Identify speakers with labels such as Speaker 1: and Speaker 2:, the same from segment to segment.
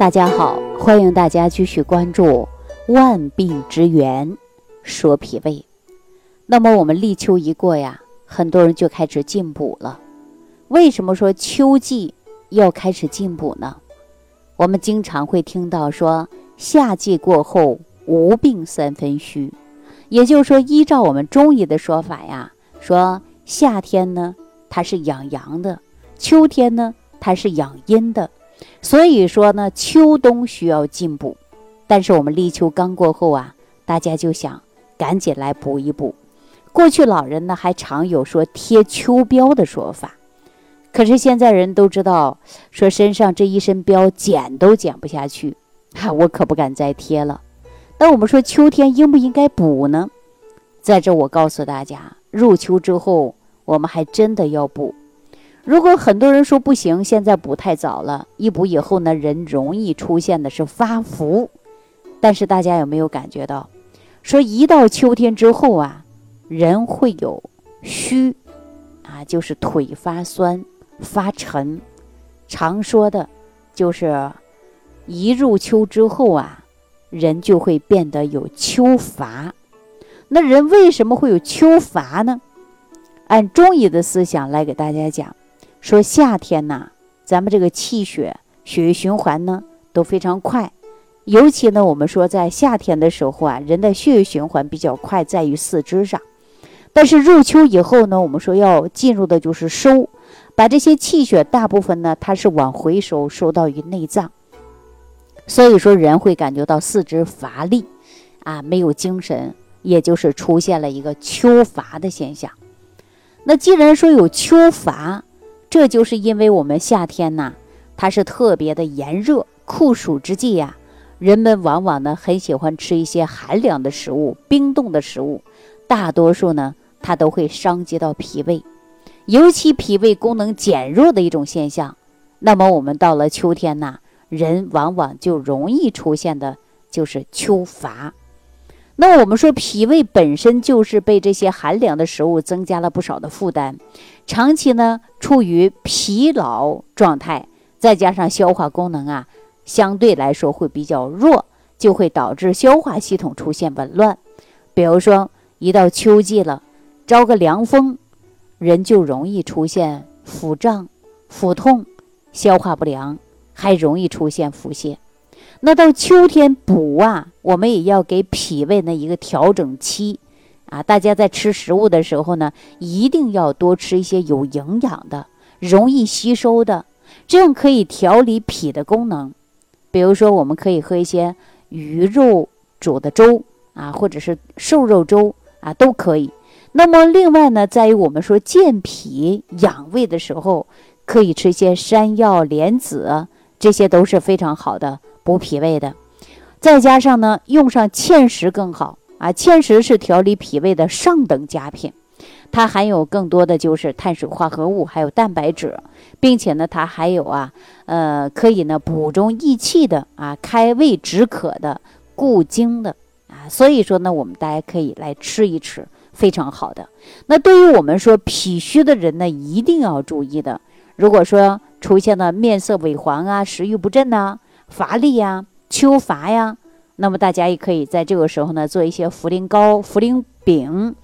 Speaker 1: 大家好，欢迎大家继续关注《万病之源说脾胃》。那么我们立秋一过呀，很多人就开始进补了。为什么说秋季要开始进补呢？我们经常会听到说，夏季过后无病三分虚，也就是说，依照我们中医的说法呀，说夏天呢它是养阳的，秋天呢它是养阴的。所以说呢，秋冬需要进补，但是我们立秋刚过后啊，大家就想赶紧来补一补。过去老人呢还常有说贴秋膘的说法，可是现在人都知道，说身上这一身膘减都减不下去，哈，我可不敢再贴了。那我们说秋天应不应该补呢？在这我告诉大家，入秋之后，我们还真的要补。如果很多人说不行，现在补太早了，一补以后呢，人容易出现的是发福。但是大家有没有感觉到，说一到秋天之后啊，人会有虚，啊，就是腿发酸、发沉。常说的，就是一入秋之后啊，人就会变得有秋乏。那人为什么会有秋乏呢？按中医的思想来给大家讲。说夏天呐，咱们这个气血、血液循环呢都非常快，尤其呢，我们说在夏天的时候啊，人的血液循环比较快，在于四肢上。但是入秋以后呢，我们说要进入的就是收，把这些气血大部分呢，它是往回收，收到于内脏。所以说，人会感觉到四肢乏力，啊，没有精神，也就是出现了一个秋乏的现象。那既然说有秋乏，这就是因为我们夏天呐，它是特别的炎热，酷暑之际呀，人们往往呢很喜欢吃一些寒凉的食物、冰冻的食物，大多数呢它都会伤及到脾胃，尤其脾胃功能减弱的一种现象。那么我们到了秋天呐，人往往就容易出现的就是秋乏。那我们说脾胃本身就是被这些寒凉的食物增加了不少的负担，长期呢处于疲劳状态，再加上消化功能啊相对来说会比较弱，就会导致消化系统出现紊乱。比如说一到秋季了，招个凉风，人就容易出现腹胀、腹痛、消化不良，还容易出现腹泻。那到秋天补啊，我们也要给脾胃呢一个调整期，啊，大家在吃食物的时候呢，一定要多吃一些有营养的、容易吸收的，这样可以调理脾的功能。比如说，我们可以喝一些鱼肉煮的粥啊，或者是瘦肉粥啊，都可以。那么另外呢，在于我们说健脾养胃的时候，可以吃一些山药、莲子，这些都是非常好的。补脾胃的，再加上呢，用上芡实更好啊。芡实是调理脾胃的上等佳品，它含有更多的就是碳水化合物，还有蛋白质，并且呢，它还有啊，呃，可以呢补中益气的啊，开胃止渴的，固精的啊。所以说呢，我们大家可以来吃一吃，非常好的。那对于我们说脾虚的人呢，一定要注意的。如果说出现了面色萎黄啊，食欲不振呐。乏力呀，秋乏呀，那么大家也可以在这个时候呢，做一些茯苓糕、茯苓饼，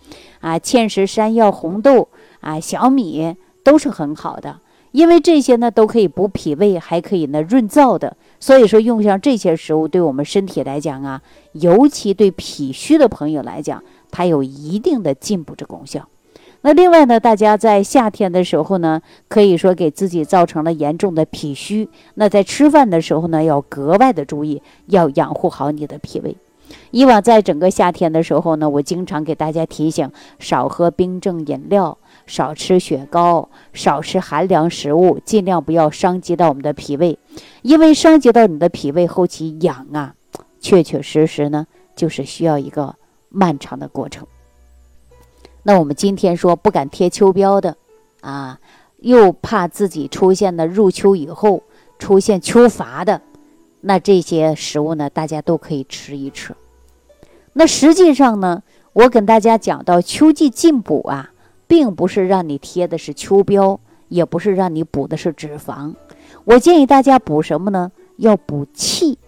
Speaker 1: 啊，芡实、山药、红豆啊，小米都是很好的，因为这些呢都可以补脾胃，还可以呢润燥的。所以说，用上这些食物，对我们身体来讲啊，尤其对脾虚的朋友来讲，它有一定的进补之功效。那另外呢，大家在夏天的时候呢，可以说给自己造成了严重的脾虚。那在吃饭的时候呢，要格外的注意，要养护好你的脾胃。以往在整个夏天的时候呢，我经常给大家提醒，少喝冰镇饮料，少吃雪糕，少吃寒凉食物，尽量不要伤及到我们的脾胃，因为伤及到你的脾胃，后期养啊，确确实实呢，就是需要一个漫长的过程。那我们今天说不敢贴秋膘的，啊，又怕自己出现了入秋以后出现秋乏的，那这些食物呢，大家都可以吃一吃。那实际上呢，我跟大家讲到秋季进补啊，并不是让你贴的是秋膘，也不是让你补的是脂肪。我建议大家补什么呢？要补气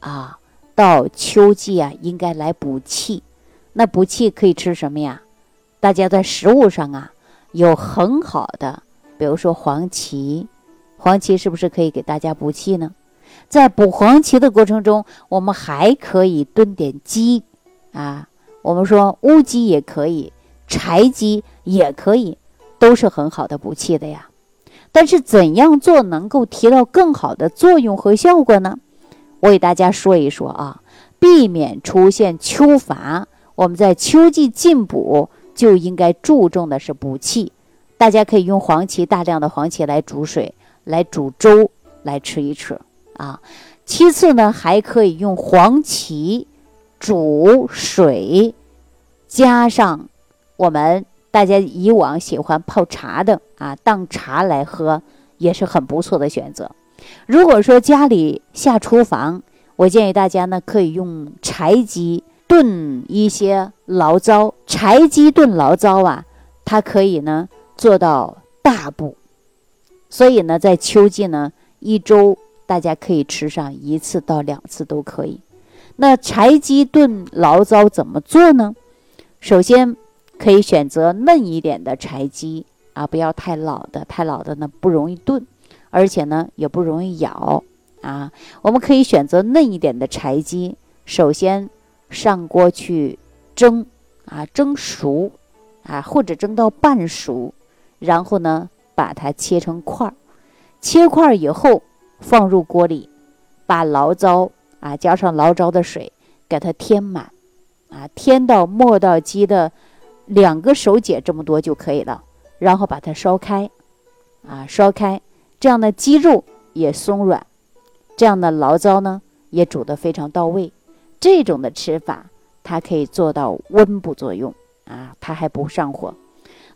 Speaker 1: 啊。到秋季啊，应该来补气。那补气可以吃什么呀？大家在食物上啊，有很好的，比如说黄芪。黄芪是不是可以给大家补气呢？在补黄芪的过程中，我们还可以炖点鸡啊。我们说乌鸡也可以，柴鸡也可以，都是很好的补气的呀。但是怎样做能够提到更好的作用和效果呢？我给大家说一说啊，避免出现秋乏，我们在秋季进补就应该注重的是补气。大家可以用黄芪，大量的黄芪来煮水，来煮粥来吃一吃啊。其次呢，还可以用黄芪煮水，加上我们大家以往喜欢泡茶的啊，当茶来喝也是很不错的选择。如果说家里下厨房，我建议大家呢可以用柴鸡炖一些醪糟。柴鸡炖醪糟啊，它可以呢做到大补，所以呢在秋季呢一周大家可以吃上一次到两次都可以。那柴鸡炖醪糟怎么做呢？首先可以选择嫩一点的柴鸡啊，不要太老的，太老的呢不容易炖。而且呢，也不容易咬啊。我们可以选择嫩一点的柴鸡，首先上锅去蒸啊，蒸熟啊，或者蒸到半熟，然后呢，把它切成块儿。切块儿以后，放入锅里，把醪糟啊，加上醪糟的水，给它添满啊，添到磨到鸡的两个手解这么多就可以了。然后把它烧开啊，烧开。这样的鸡肉也松软，这样的醪糟呢也煮得非常到位。这种的吃法，它可以做到温补作用啊，它还不上火。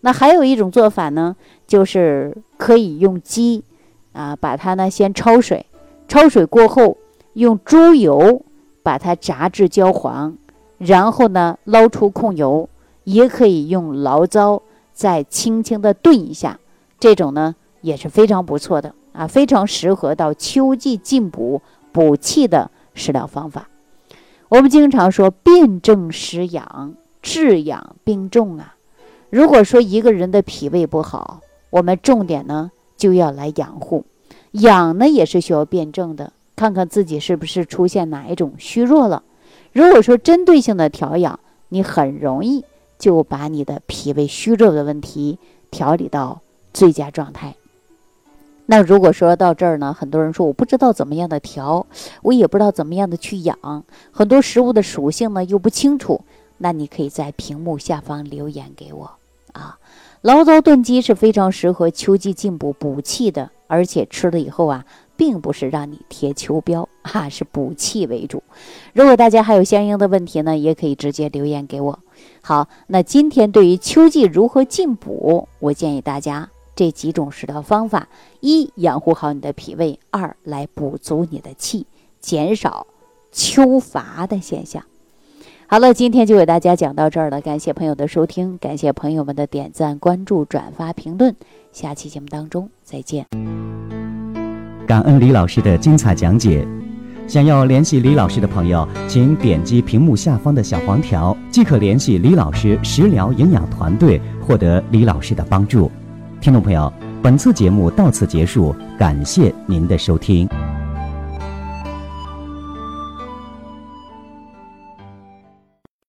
Speaker 1: 那还有一种做法呢，就是可以用鸡啊，把它呢先焯水，焯水过后用猪油把它炸至焦黄，然后呢捞出控油，也可以用醪糟再轻轻的炖一下。这种呢。也是非常不错的啊，非常适合到秋季进补补气的食疗方法。我们经常说辨证施养，治养并重啊。如果说一个人的脾胃不好，我们重点呢就要来养护，养呢也是需要辨证的，看看自己是不是出现哪一种虚弱了。如果说针对性的调养，你很容易就把你的脾胃虚弱的问题调理到最佳状态。那如果说到这儿呢，很多人说我不知道怎么样的调，我也不知道怎么样的去养，很多食物的属性呢又不清楚，那你可以在屏幕下方留言给我啊。醪糟炖鸡是非常适合秋季进补补气的，而且吃了以后啊，并不是让你贴秋膘哈，是补气为主。如果大家还有相应的问题呢，也可以直接留言给我。好，那今天对于秋季如何进补，我建议大家。这几种食疗方法：一、养护好你的脾胃；二、来补足你的气，减少秋乏的现象。好了，今天就给大家讲到这儿了，感谢朋友的收听，感谢朋友们的点赞、关注、转发、评论。下期节目当中再见。
Speaker 2: 感恩李老师的精彩讲解。想要联系李老师的朋友，请点击屏幕下方的小黄条，即可联系李老师食疗营养团队，获得李老师的帮助。听众朋友，本次节目到此结束，感谢您的收听。